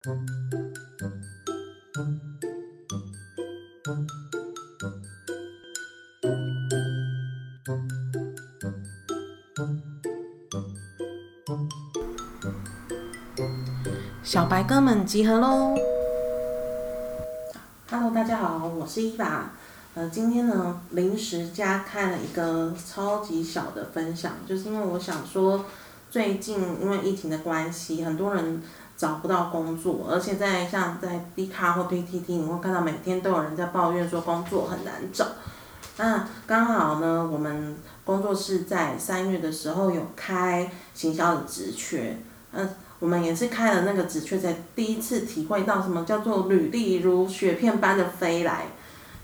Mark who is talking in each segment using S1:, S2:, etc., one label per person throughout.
S1: 小白哥们集合喽！Hello，大家好，我是伊娃。呃，今天呢，临时加开了一个超级小的分享，就是因为我想说，最近因为疫情的关系，很多人找不到工作，而且在像在 D 卡或 PTT，你会看到每天都有人在抱怨说工作很难找。那刚好呢，我们工作室在三月的时候有开行销的职缺，嗯。我们也是开了那个职缺，才第一次体会到什么叫做履历如雪片般的飞来。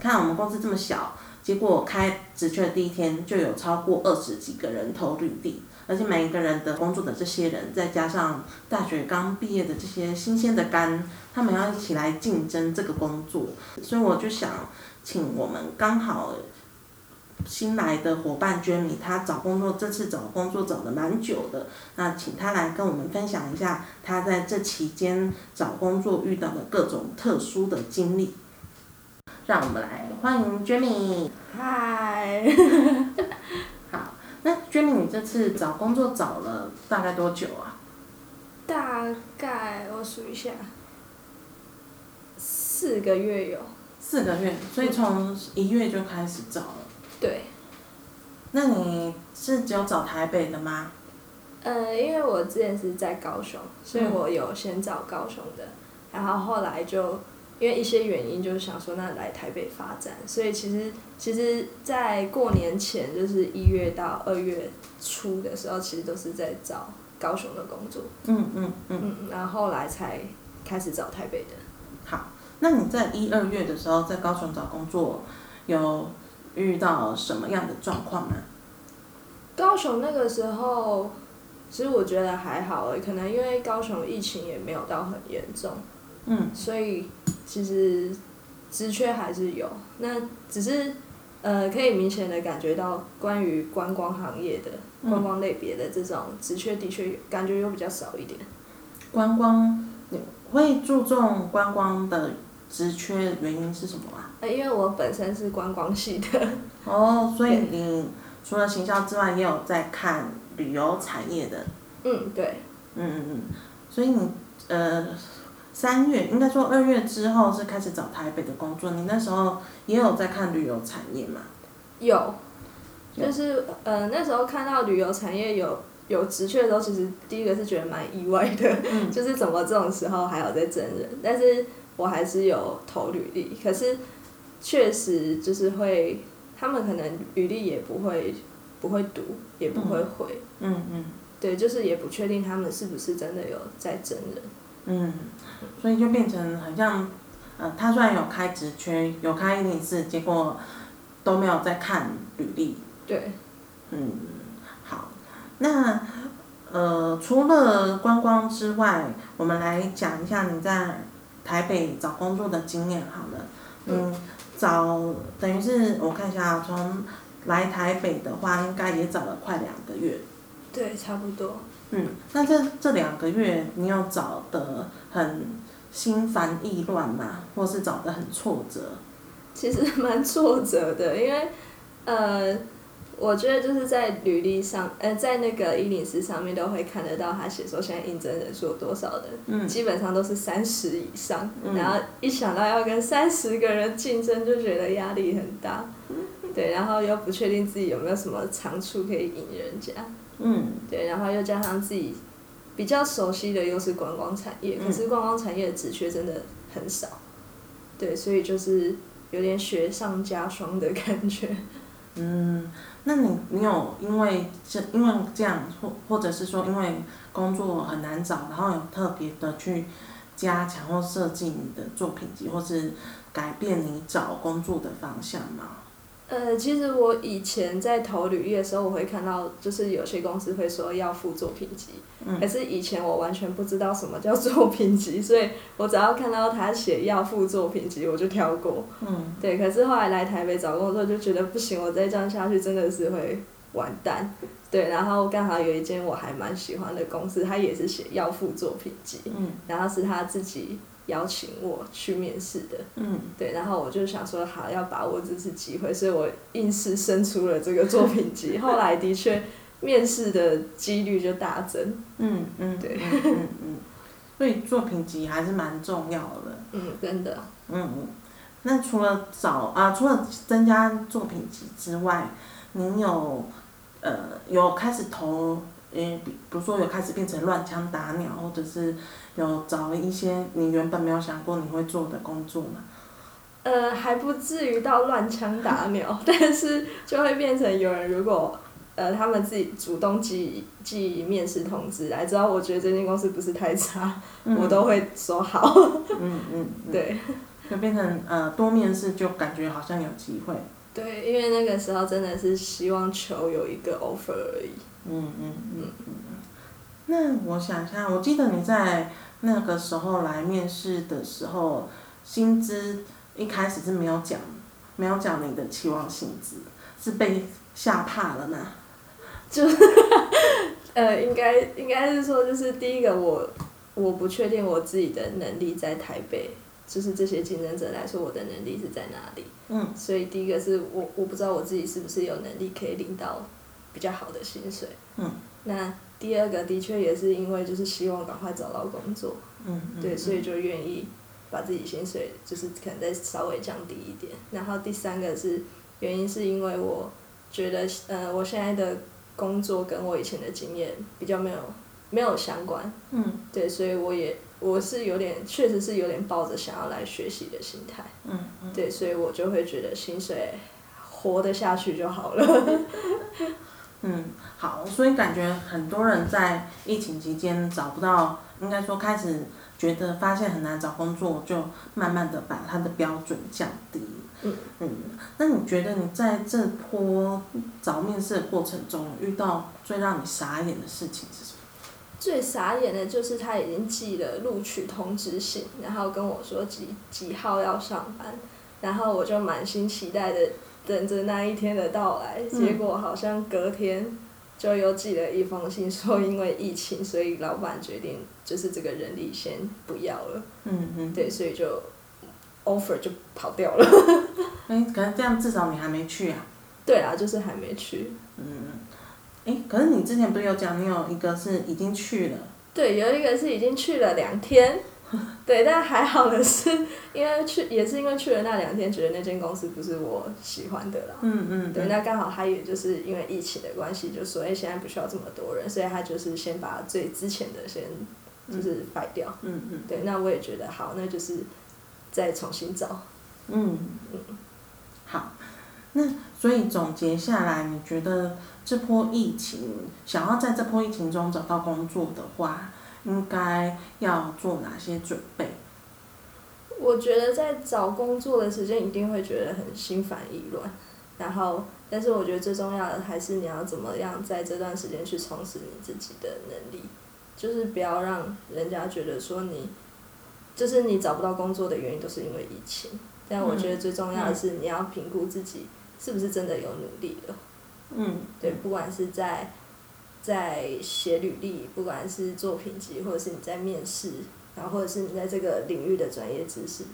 S1: 看我们公司这么小，结果开职缺的第一天就有超过二十几个人投履历，而且每一个人的工作的这些人，再加上大学刚毕业的这些新鲜的肝，他们要一起来竞争这个工作，所以我就想请我们刚好。新来的伙伴 Jamie，他找工作这次找工作找的蛮久的，那请他来跟我们分享一下他在这期间找工作遇到的各种特殊的经历。让我们来欢迎 Jamie。
S2: 嗨。
S1: 你这次找工作找了大概多久啊？
S2: 大概我数一下，四个月有。
S1: 四个月，所以从一月就开始找了。
S2: 对，
S1: 那你是只有找台北的吗？
S2: 呃，因为我之前是在高雄，所以我有先找高雄的，然后后来就因为一些原因，就是想说那来台北发展，所以其实其实，在过年前就是一月到二月初的时候，其实都是在找高雄的工作。
S1: 嗯嗯嗯。
S2: 嗯，然后后来才开始找台北的。
S1: 好，那你在一二月的时候在高雄找工作有？遇到什么样的状况呢？
S2: 高雄那个时候，其实我觉得还好诶，可能因为高雄疫情也没有到很严重，
S1: 嗯，
S2: 所以其实职缺还是有，那只是呃可以明显的感觉到关于观光行业的观光类别的这种职缺的确感觉又比较少一点。
S1: 观光你会注重观光的职缺原因是什么啊？
S2: 呃，因为我本身是观光系的。
S1: 哦，所以你除了行销之外，也有在看旅游产业的。
S2: 嗯，对。
S1: 嗯嗯嗯，所以你呃三月应该说二月之后是开始找台北的工作，你那时候也有在看旅游产业嘛？
S2: 有，就是呃那时候看到旅游产业有有职缺的时候，其实第一个是觉得蛮意外的，就是怎么这种时候还有在真人，但是我还是有投履历，可是。确实就是会，他们可能履历也不会不会读，也不会回。
S1: 嗯嗯。
S2: 对，就是也不确定他们是不是真的有在真人。
S1: 嗯。所以就变成好像，呃，他虽然有开职缺，有开一零四，结果都没有在看履历。
S2: 对。
S1: 嗯，好，那呃，除了观光之外，我们来讲一下你在台北找工作的经验好了。嗯。找等于是我看一下，从来台北的话，应该也找了快两个月。
S2: 对，差不多。
S1: 嗯，那这这两个月，你有找的很心烦意乱吗？或是找的很挫折？
S2: 其实蛮挫折的，因为呃。我觉得就是在履历上，呃，在那个一零四上面都会看得到他写说现在应征人数有多少的，基本上都是三十以上，然后一想到要跟三十个人竞争，就觉得压力很大，对，然后又不确定自己有没有什么长处可以引人家，
S1: 嗯，
S2: 对，然后又加上自己比较熟悉的又是观光产业，可是观光产业的职缺真的很少，对，所以就是有点雪上加霜的感觉。
S1: 嗯，那你你有因为这因为这样或或者是说因为工作很难找，然后有特别的去加强或设计你的作品集，或是改变你找工作的方向吗？
S2: 呃，其实我以前在投履历的时候，我会看到，就是有些公司会说要附作品集，可是以前我完全不知道什么叫作品集，所以我只要看到他写要附作品集，我就跳过。
S1: 嗯。
S2: 对，可是后来来台北找工作，就觉得不行，我再这样下去真的是会完蛋。对，然后刚好有一间我还蛮喜欢的公司，他也是写要附作品集，
S1: 嗯
S2: 然后是他自己邀请我去面试的，
S1: 嗯。
S2: 对，然后我就想说好要把握这次机会，所以我硬是生出了这个作品集，后来的确面试的几率就大增，
S1: 嗯嗯，
S2: 对。
S1: 嗯嗯嗯，所以作品集还是蛮重要的。
S2: 嗯，真的。
S1: 嗯嗯，那除了找啊，除了增加作品集之外，您有呃有开始投，嗯，比比如说有开始变成乱枪打鸟，或者是有找一些你原本没有想过你会做的工作吗？
S2: 呃，还不至于到乱枪打鸟，但是就会变成有人如果呃他们自己主动寄寄面试通知来，只要我觉得这间公司不是太差，我都会说好。
S1: 嗯嗯嗯，
S2: 对
S1: 就变成呃多面试，就感觉好像有机会。
S2: 对，因为那个时候真的是希望求有一个 offer 而已。
S1: 嗯嗯嗯嗯嗯。那我想一下，我记得你在那个时候来面试的时候，薪资一开始是没有讲，没有讲你的期望薪资，是被吓怕了吗？
S2: 呃，应该应该是说，就是第一个我我不确定我自己的能力在台北，就是这些竞争者来说，我的能力是在哪里。
S1: 嗯
S2: 所以第一个是我我不知道我自己是不是有能力可以领到比较好的薪水。
S1: 嗯。
S2: 那第二个的确也是因为就是希望赶快找到工作，
S1: 嗯嗯。
S2: 对，所以就愿意把自己薪水就是可能再稍微降低一点。然后第三个是原因是因为我觉得呃我现在的工作跟我以前的经验比较没有没有相关，
S1: 嗯
S2: 对，所以我也我是有点确实是有点抱着想要来学习的心态。
S1: 嗯嗯。
S2: 对，所以我就会觉得薪水活得下去就好了。
S1: 嗯，好，所以感觉很多人在疫情期间找不到，应该说开始觉得发现很难找工作，就慢慢的把他的标准降低。
S2: 嗯
S1: 嗯，那你觉得你在这波找面试的过程中，遇到最让你傻眼的事情是什么？
S2: 最傻眼的就是他已经寄了录取通知信，然后跟我说几几号要上班，然后我就满心期待的等着那一天的到来，结果好像隔天就又寄了一封信，说因为疫情，所以老板决定就是这个人力先不要了，
S1: 嗯嗯。
S2: 对，所以就 offer 就跑掉了。
S1: 哎、可是这样至少你还没去啊。
S2: 对啊，就是还没去。
S1: 嗯。哎、可是你之前不是有讲你有一个是已经去了？
S2: 对，有一个是已经去了两天，对，但还好的是，因为去也是因为去了那两天，觉得那间公司不是我喜欢的啦。
S1: 嗯嗯。
S2: 对，那刚好他也就是因为疫情的关系，就说哎、现在不需要这么多人，所以他就是先把最之前的先就是摆掉。
S1: 嗯嗯。
S2: 对，那我也觉得好，那就是再重新找。
S1: 嗯，好，那所以总结下来，你觉得这波疫情，想要在这波疫情中找到工作的话，应该要做哪些准备？
S2: 我觉得在找工作的时间一定会觉得很心烦意乱，然后，但是我觉得最重要的还是你要怎么样在这段时间去充实你自己的能力，就是不要让人家觉得说你，就是你找不到工作的原因都是因为疫情。但我觉得最重要的是你要评估自己是不是真的有努力了。
S1: 嗯，
S2: 对，不管是在在写履历，不管是作品集，或者是你在面试，然后或者是你在这个领域的专业知识，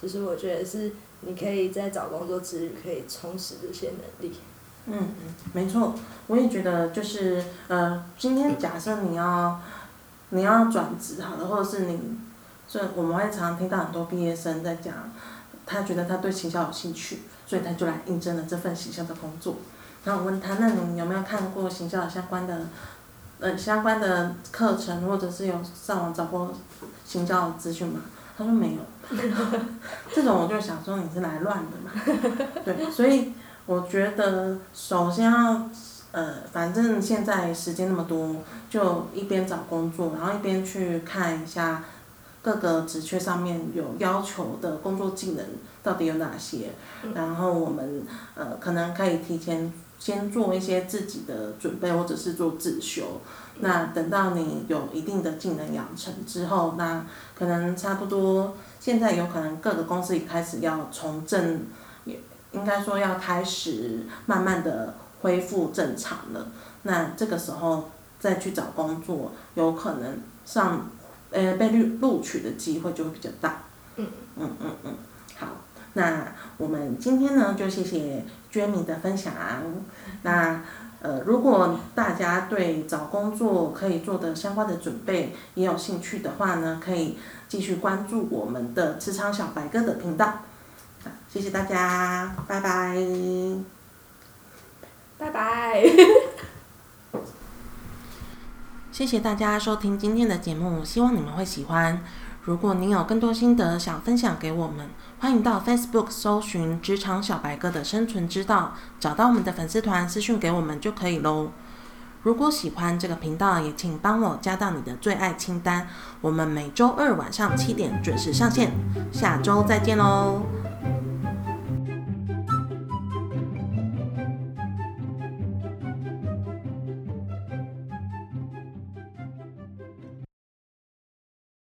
S2: 就是我觉得是你可以在找工作之余可以充实这些能力。
S1: 嗯嗯，没错，我也觉得就是呃，今天假设你要你要转职好了，或者是你，所以我们会常常听到很多毕业生在讲，他觉得他对行销有兴趣，所以他就来应征了这份行销的工作。然后我问他，那你有没有看过行销相关的，呃，相关的课程，或者是有上网找过行销的资讯吗？他说没有。这种我就想说你是来乱的嘛，对，所以我觉得首先要，呃，反正现在时间那么多，就一边找工作，然后一边去看一下各个职缺上面有要求的工作技能到底有哪些，然后我们呃可能可以提前先做一些自己的准备，或者是做自修。那等到你有一定的技能养成之后，那可能差不多，现在有可能各个公司也开始要重振，也应该说要开始慢慢的恢复正常了，那这个时候再去找工作，有可能上呃被录录取的机会就会比较大。嗯嗯嗯嗯，好，那我们今天呢就谢谢 Jamie 的分享。那呃如果大家对找工作可以做的相关的准备也有兴趣的话呢，可以继续关注我们的职场小白哥的频道。谢谢大家，拜拜。
S2: 拜拜。
S1: 谢谢大家收听今天的节目，希望你们会喜欢。如果您有更多心得想分享给我们，欢迎到 Facebook 搜寻“职场小白哥”的生存之道，找到我们的粉丝团私讯给我们就可以喽。如果喜欢这个频道，也请帮我加到你的最爱清单。我们每周二晚上七点准时上线，下周再见喽。